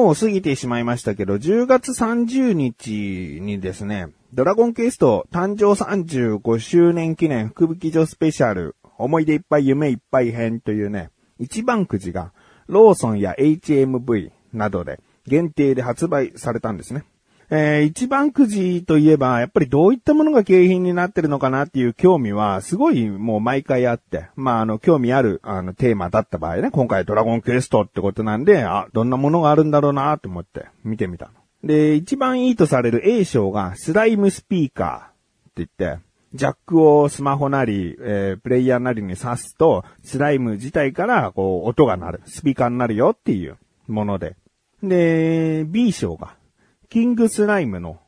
もう過ぎてしまいましたけど、10月30日にですね、ドラゴンクエスト誕生35周年記念福引所スペシャル、思い出いっぱい夢いっぱい編というね、一番くじが、ローソンや HMV などで限定で発売されたんですね。えー、一番くじといえば、やっぱりどういったものが景品になってるのかなっていう興味は、すごいもう毎回あって、まあ、あの、興味ある、あの、テーマだった場合ね、今回ドラゴンクエストってことなんで、あ、どんなものがあるんだろうなと思って見てみたの。で、一番いいとされる A 賞がスライムスピーカーって言って、ジャックをスマホなり、えー、プレイヤーなりに挿すと、スライム自体から、こう、音が鳴る。スピーカーになるよっていうもので。で、B 賞が、キングスライムの、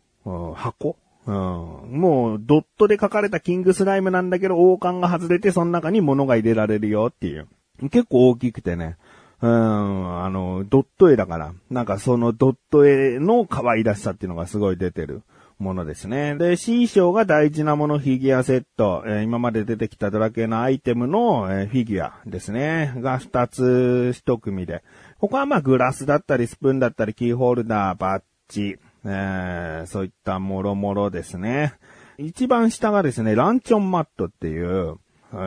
箱？うん、もう、ドットで書かれたキングスライムなんだけど、王冠が外れて、その中に物が入れられるよっていう。結構大きくてね。うん、あの、ドット絵だから、なんかそのドット絵の可愛らしさっていうのがすごい出てるものですね。で、C 賞が大事なものフィギュアセット、えー、今まで出てきたドラケのアイテムの、えー、フィギュアですね。が2つ1組で。他はまあグラスだったりスプーンだったりキーホルダー、バッジ、えー、そういったもろもろですね。一番下がですね、ランチョンマットっていう、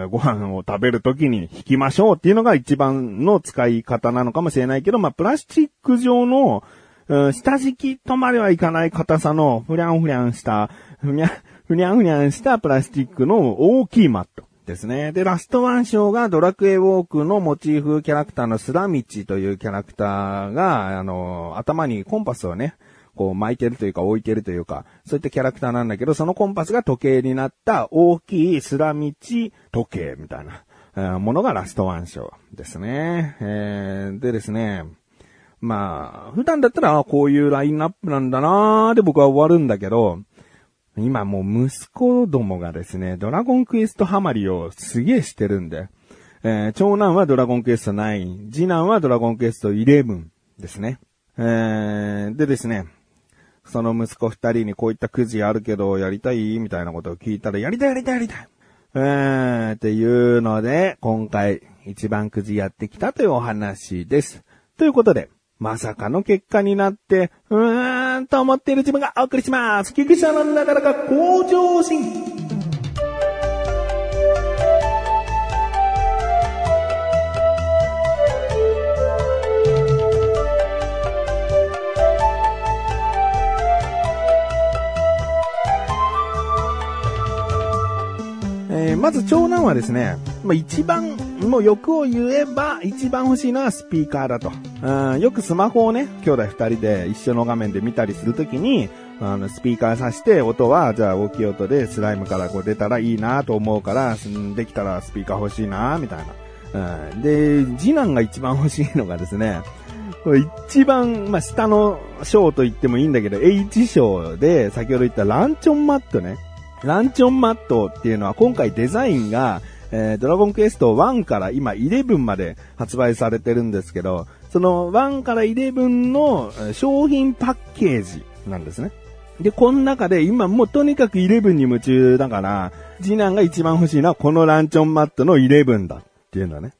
ご飯を食べるときに引きましょうっていうのが一番の使い方なのかもしれないけど、まあ、プラスチック状の、うん、下敷きとまではいかない硬さの、ふりゃんふりゃんした、ふにゃ、ふにゃんふにゃんしたプラスチックの大きいマットですね。で、ラストワン賞がドラクエウォークのモチーフキャラクターのスラミチというキャラクターが、あの、頭にコンパスをね、こう巻いてるというか置いてるというか、そういったキャラクターなんだけど、そのコンパスが時計になった大きいスラミチ時計みたいなえ、ものがラストワンショーですね。えー、でですね、まあ、普段だったら、こういうラインナップなんだなーで僕は終わるんだけど、今もう息子どもがですね、ドラゴンクエストハマりをすげえしてるんで、えー、長男はドラゴンクエスト9、次男はドラゴンクエスト11ですね。えー、でですね、その息子二人にこういったくじあるけど、やりたい？みたいなことを聞いたら、やりたいやりたいやりたいうーん、っていうので、今回一番くじやってきたというお話です。ということで、まさかの結果になって、うーんと思っている自分がお送りします。菊池のなかなか向上心。まず長男はですね、まあ、一番、もう欲を言えば、一番欲しいのはスピーカーだと。うん、よくスマホをね、兄弟二人で一緒の画面で見たりするときに、あの、スピーカーさして、音は、じゃあ大きい音でスライムからこう出たらいいなと思うから、できたらスピーカー欲しいなみたいな。うん、で、次男が一番欲しいのがですね、これ一番、まあ、下の章と言ってもいいんだけど、H 章で、先ほど言ったランチョンマットね。ランチョンマットっていうのは今回デザインが、えー、ドラゴンクエスト1から今11まで発売されてるんですけど、その1から11の商品パッケージなんですね。で、この中で今もうとにかく11に夢中だから、次男が一番欲しいのはこのランチョンマットの11だっていうのはね。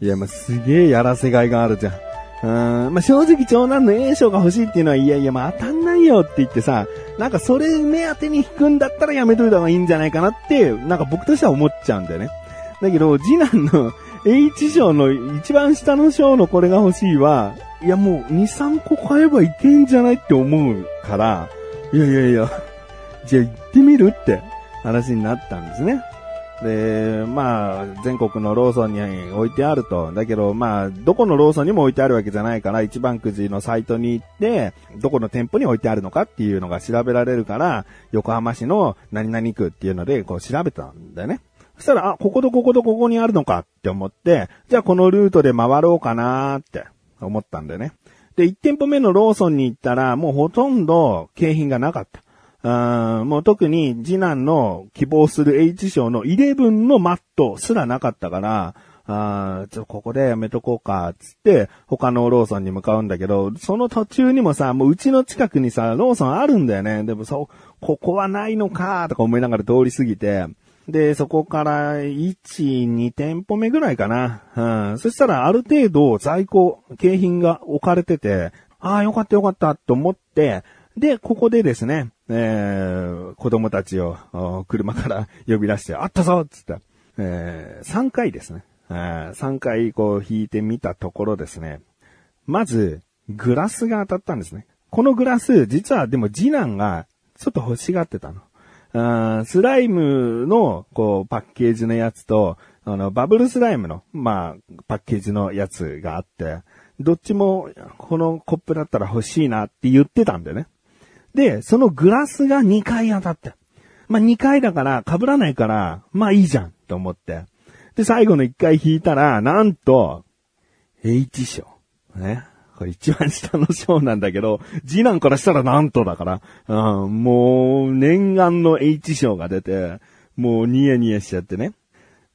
いや、もうすげえやらせがいがあるじゃん。うん、まあ、正直長男の A 賞が欲しいっていうのは、いやいや、まあ、当たんないよって言ってさ、なんかそれ目当てに引くんだったらやめといた方がいいんじゃないかなって、なんか僕としては思っちゃうんだよね。だけど、次男の H 賞の一番下の章のこれが欲しいは、いやもう2、3個買えばいけんじゃないって思うから、いやいやいや、じゃあ行ってみるって話になったんですね。で、まあ、全国のローソンに置いてあると。だけど、まあ、どこのローソンにも置いてあるわけじゃないから、一番くじのサイトに行って、どこの店舗に置いてあるのかっていうのが調べられるから、横浜市の何々区っていうので、こう調べたんだよね。そしたら、あ、こことこことここにあるのかって思って、じゃあこのルートで回ろうかなーって思ったんだよね。で、1店舗目のローソンに行ったら、もうほとんど景品がなかった。あもう特に次男の希望する H 賞の11のマットすらなかったから、あちょ、ここでやめとこうか、つって、他のローソンに向かうんだけど、その途中にもさ、もううちの近くにさ、ローソンあるんだよね。でもそう、ここはないのか、とか思いながら通り過ぎて、で、そこから1、2店舗目ぐらいかな。うん。そしたらある程度在庫、景品が置かれてて、ああ、よかったよかったと思って、で、ここでですね、えー、子供たちを車から 呼び出して、あったぞっつって、えー、3回ですね。えー、3回こう引いてみたところですね。まず、グラスが当たったんですね。このグラス、実はでも次男がちょっと欲しがってたの。あスライムの、こう、パッケージのやつと、あの、バブルスライムの、まあ、パッケージのやつがあって、どっちも、このコップだったら欲しいなって言ってたんだよね。で、そのグラスが2回当たって。まあ、2回だから、被らないから、まあいいじゃん、と思って。で、最後の1回引いたら、なんと、H 賞。ね。これ一番下の賞なんだけど、次男からしたらなんとだから、うん、もう、念願の H 賞が出て、もうニヤニヤしちゃってね。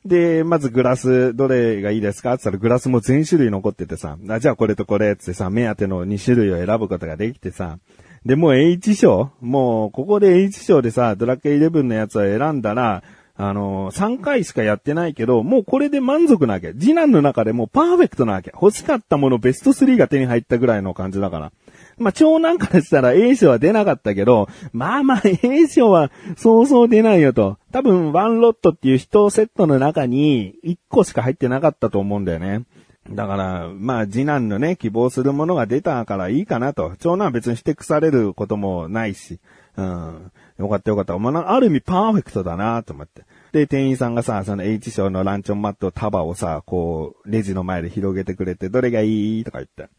で、まずグラス、どれがいいですか？って言ったらグラスも全種類残っててさ、あじゃあこれとこれってさ、目当ての2種類を選ぶことができてさ、で、もう H 賞もう、ここで H 賞でさ、ドラクエ11のやつを選んだら、あの3回しかやってないけど、もうこれで満足なわけ。次男の中でもうパーフェクトなわけ。欲しかったものベスト3が手に入ったぐらいの感じだから。まあ、長男からしたら A 賞は出なかったけど、まあまあ A 賞はそうそう出ないよと。多分ワンロットっていう人セットの中に1個しか入ってなかったと思うんだよね。だから、まあ、次男のね、希望するものが出たからいいかなと。長男は別に指摘されることもないし。うん。よかったよかった。まあ、ある意味パーフェクトだなと思って。で、店員さんがさ、その H 賞のランチョンマット束をさ、こう、レジの前で広げてくれて、どれがいいとか言って。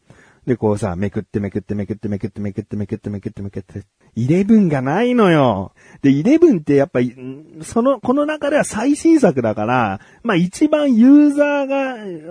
で、こうさ、めくってめくってめくってめくってめくってめくってめくってめくって。イレブンがないのよ。で、イレブンってやっぱり、その、この中では最新作だから、まあ一番ユーザー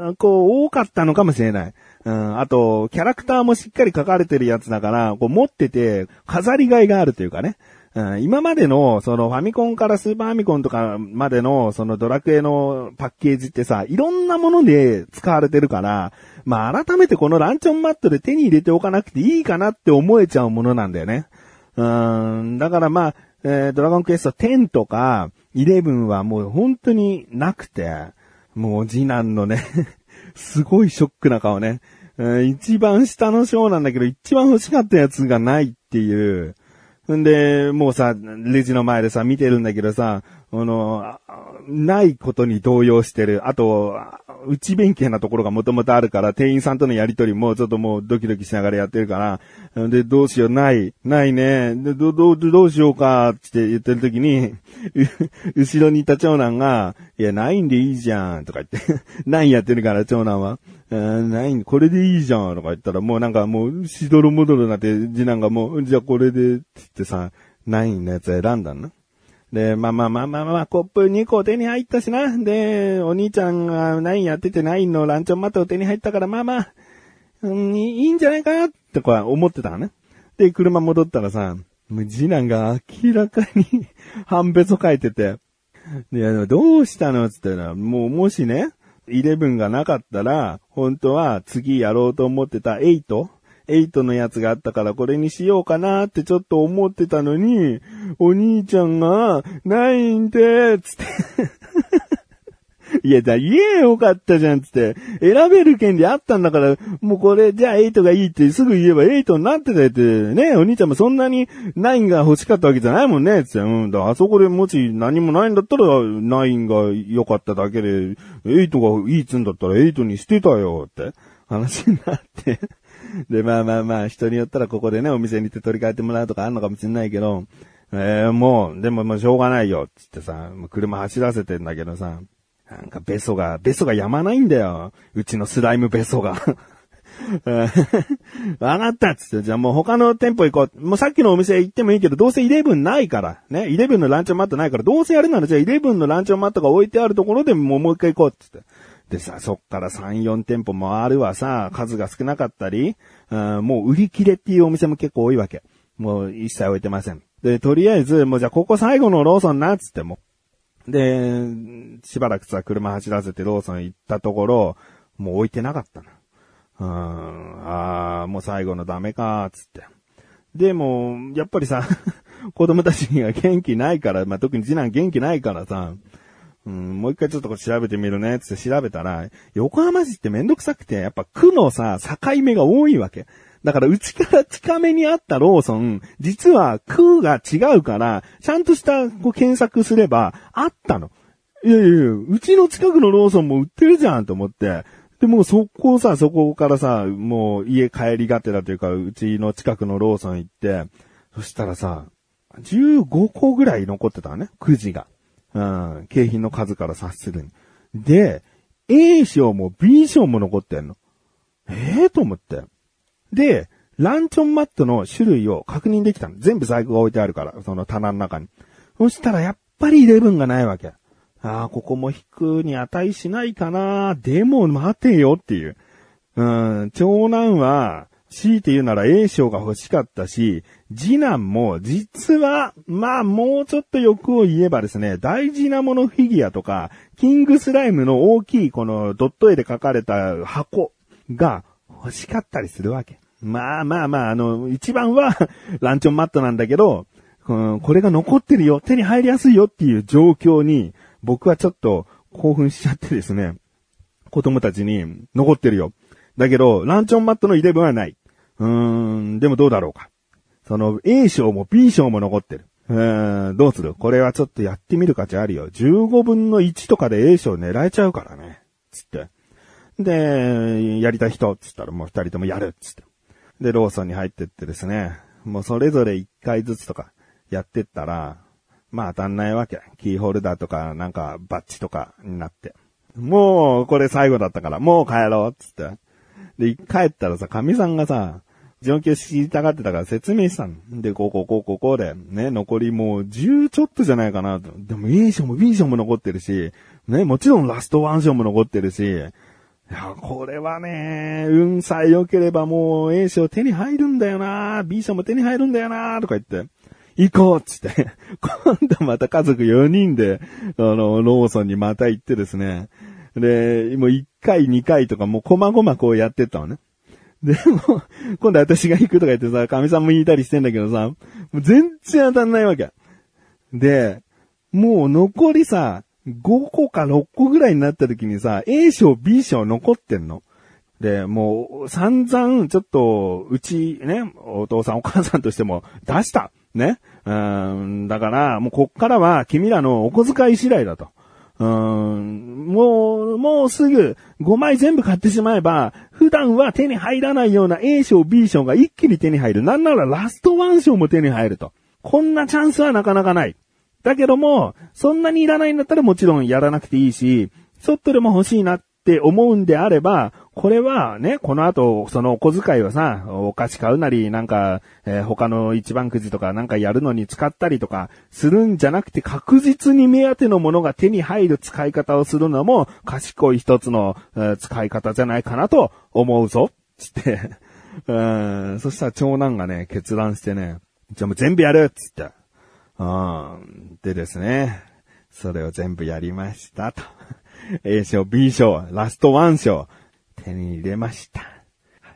が、こう、多かったのかもしれない。うん、あと、キャラクターもしっかり書かれてるやつだから、こう持ってて、飾りがいがあるというかね。うん、今までの、そのファミコンからスーパーファミコンとかまでの、そのドラクエのパッケージってさ、いろんなもので使われてるから、まあ改めてこのランチョンマットで手に入れておかなくていいかなって思えちゃうものなんだよね。うん、だからまあ、えードラゴンクエスト10とか11はもう本当になくて、もう次男のね、すごいショックな顔ね。うん一番下の章なんだけど、一番欲しかったやつがないっていう。んで、もうさ、レジの前でさ、見てるんだけどさ、あの、ないことに動揺してる。あと、内弁慶なところがもともとあるから、店員さんとのやりとりもちょっともうドキドキしながらやってるから、で、どうしよう、ない、ないね、で、ど、ど、どうしようか、って言ってる時に、後ろにいた長男が、いや、ないんでいいじゃん、とか言って、ないやってるから、長男は。うんない、これでいいじゃん、とか言ったら、もうなんかもう、しどろもどろなって、次男がもう、じゃあこれで、って言ってさ、ないのやつ選んだので、まあまあまあまあまあ、コップ2個手に入ったしな。で、お兄ちゃんがナインやっててナインのランチョンマットを手に入ったから、まあまあ、うん、いいんじゃないかなってこう思ってたのね。で、車戻ったらさ、次男が明らかに判別を書いてて、で、あのどうしたのって言ったら、もうもしね、11がなかったら、本当は次やろうと思ってた 8? 8のやつがあったからこれにしようかなってちょっと思ってたのに、お兄ちゃんが、ないんで、つって。いや、じゃあ言えよかったじゃん、つって。選べる権利あったんだから、もうこれ、じゃあ8がいいってすぐ言えば8になってたよって、ね、お兄ちゃんもそんなに9が欲しかったわけじゃないもんね、つって。うん、だあそこでもし何もないんだったら、9が良かっただけで、8がいいっつんだったら8にしてたよ、って話になって。で、まあまあまあ、人によったらここでね、お店に行って取り替えてもらうとかあんのかもしれないけど、えー、もう、でももうしょうがないよ、つってさ、車走らせてんだけどさ、なんかベソが、ベソがやまないんだよ。うちのスライムベソが。わかったっつって、じゃあもう他の店舗行こう。もうさっきのお店行ってもいいけど、どうせ11ないから。ね、11のランチョンマットないから、どうせやるならじゃあ11のランチョンマットが置いてあるところでもうもう一回行こうっつって。でさ、そっから3、4店舗回るわさ、数が少なかったり、うんもう売り切れっていうお店も結構多いわけ。もう一切置いてません。で、とりあえず、もうじゃあここ最後のローソンなっつっても。で、しばらくさ、車走らせてローソン行ったところ、もう置いてなかったな。うん、ああ、もう最後のダメか、つって。でも、やっぱりさ、子供たちには元気ないから、まあ、特に次男元気ないからさ、うん、もう一回ちょっとこれ調べてみるね、つって調べたら、横浜市ってめんどくさくて、やっぱ区のさ、境目が多いわけ。だから、うちから近めにあったローソン、実は区が違うから、ちゃんとしたこう検索すれば、あったの。いやいやいや、うちの近くのローソンも売ってるじゃんと思って。で、もうそこをさ、そこからさ、もう家帰りがてらというか、うちの近くのローソン行って、そしたらさ、15個ぐらい残ってたのね、くじが。うん、景品の数から察するに。で、A 賞も B 賞も残ってんの。ええと思って。で、ランチョンマットの種類を確認できたの。全部在庫が置いてあるから、その棚の中に。そしたらやっぱりイレブンがないわけ。ああ、ここも引くに値しないかな。でも待てよっていう。うん、長男は、強いて言うなら A 賞が欲しかったし、次男も実は、まあもうちょっと欲を言えばですね、大事なものフィギュアとか、キングスライムの大きいこのドット絵で描かれた箱が欲しかったりするわけ。まあまあまあ、あの、一番は ランチョンマットなんだけど、うんこれが残ってるよ、手に入りやすいよっていう状況に、僕はちょっと興奮しちゃってですね、子供たちに残ってるよ。だけど、ランチョンマットのイレブンはない。うーん、でもどうだろうか。その A 賞も B 賞も残ってる。うーん、どうする？これはちょっとやってみる価値あるよ。15分の1とかで A 賞狙えちゃうからね。つって。で、やりたい人、つったらもう二人ともやる、つって。で、ローソンに入ってってですね、もうそれぞれ1回ずつとかやってったら、まあ当たんないわけ。キーホルダーとか、なんかバッジとかになって。もう、これ最後だったから、もう帰ろう、つって。で、帰ったらさ、神さんがさ、状況知りたがってたから説明したの。で、こうこうこうこうこうで、ね、残りもう10ちょっとじゃないかなと。でも A 賞も B 賞も残ってるし、ね、もちろんラストワン賞も残ってるし、いや、これはね、運さえ良ければもう A 賞手に入るんだよな B 賞も手に入るんだよなとか言って、行こうっつって、今度また家族4人で、あの、ローソンにまた行ってですね、で、もう1回2回とかもう細々こうやってったのね。でも、今度私が行くとか言ってさ、神さんも言いたりしてんだけどさ、もう全然当たんないわけ。で、もう残りさ、5個か6個ぐらいになった時にさ、A 賞、B 賞残ってんの。で、もう、散々、ちょっと、うち、ね、お父さんお母さんとしても出した。ね。うん、だから、もうこっからは君らのお小遣い次第だと。うーん、もう、もうすぐ5枚全部買ってしまえば、普段は手に入らないような A 賞、B 賞が一気に手に入る。なんならラストワン賞も手に入ると。こんなチャンスはなかなかない。だけども、そんなにいらないんだったらもちろんやらなくていいし、ちょっとでも欲しいなって思うんであれば、これはね、この後、そのお小遣いをさ、お菓子買うなり、なんか、えー他の一番くじとかなんかやるのに使ったりとかするんじゃなくて確実に目当てのものが手に入る使い方をするのも賢い一つの、えー使い方じゃないかなと思うぞ。つって。うん、そしたら長男がね、決断してね、じゃあもう全部やるっつって。うん。でですね、それを全部やりましたと。A 賞、B 賞、ラストワン賞、手に入れました。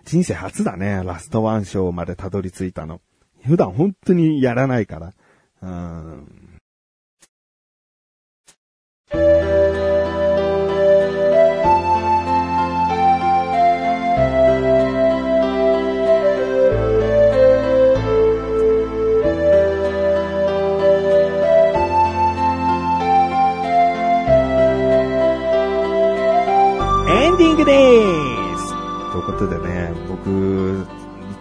人生初だね、ラストワン賞までたどり着いたの。普段本当にやらないから。うん。ですということでね、僕、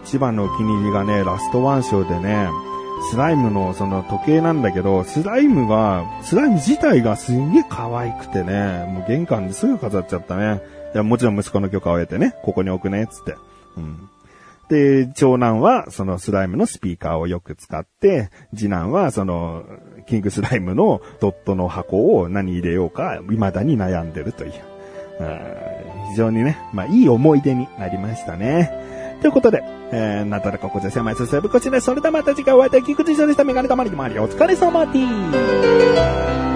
一番のお気に入りがね、ラストワン賞でね、スライムのその時計なんだけど、スライムが、スライム自体がすんげえ可愛くてね、もう玄関ですぐ飾っちゃったね。いや、もちろん息子の許可を得てね、ここに置くね、つって。うん。で、長男はそのスライムのスピーカーをよく使って、次男はその、キングスライムのドットの箱を何入れようか、未だに悩んでるという。非常にね、まあいい思い出になりましたね。ということで、えー、なだらここちら狭いすすぶこちら、それではまた次回お会いいたい菊池翔でした。メガネたまりでもありお疲れ様です。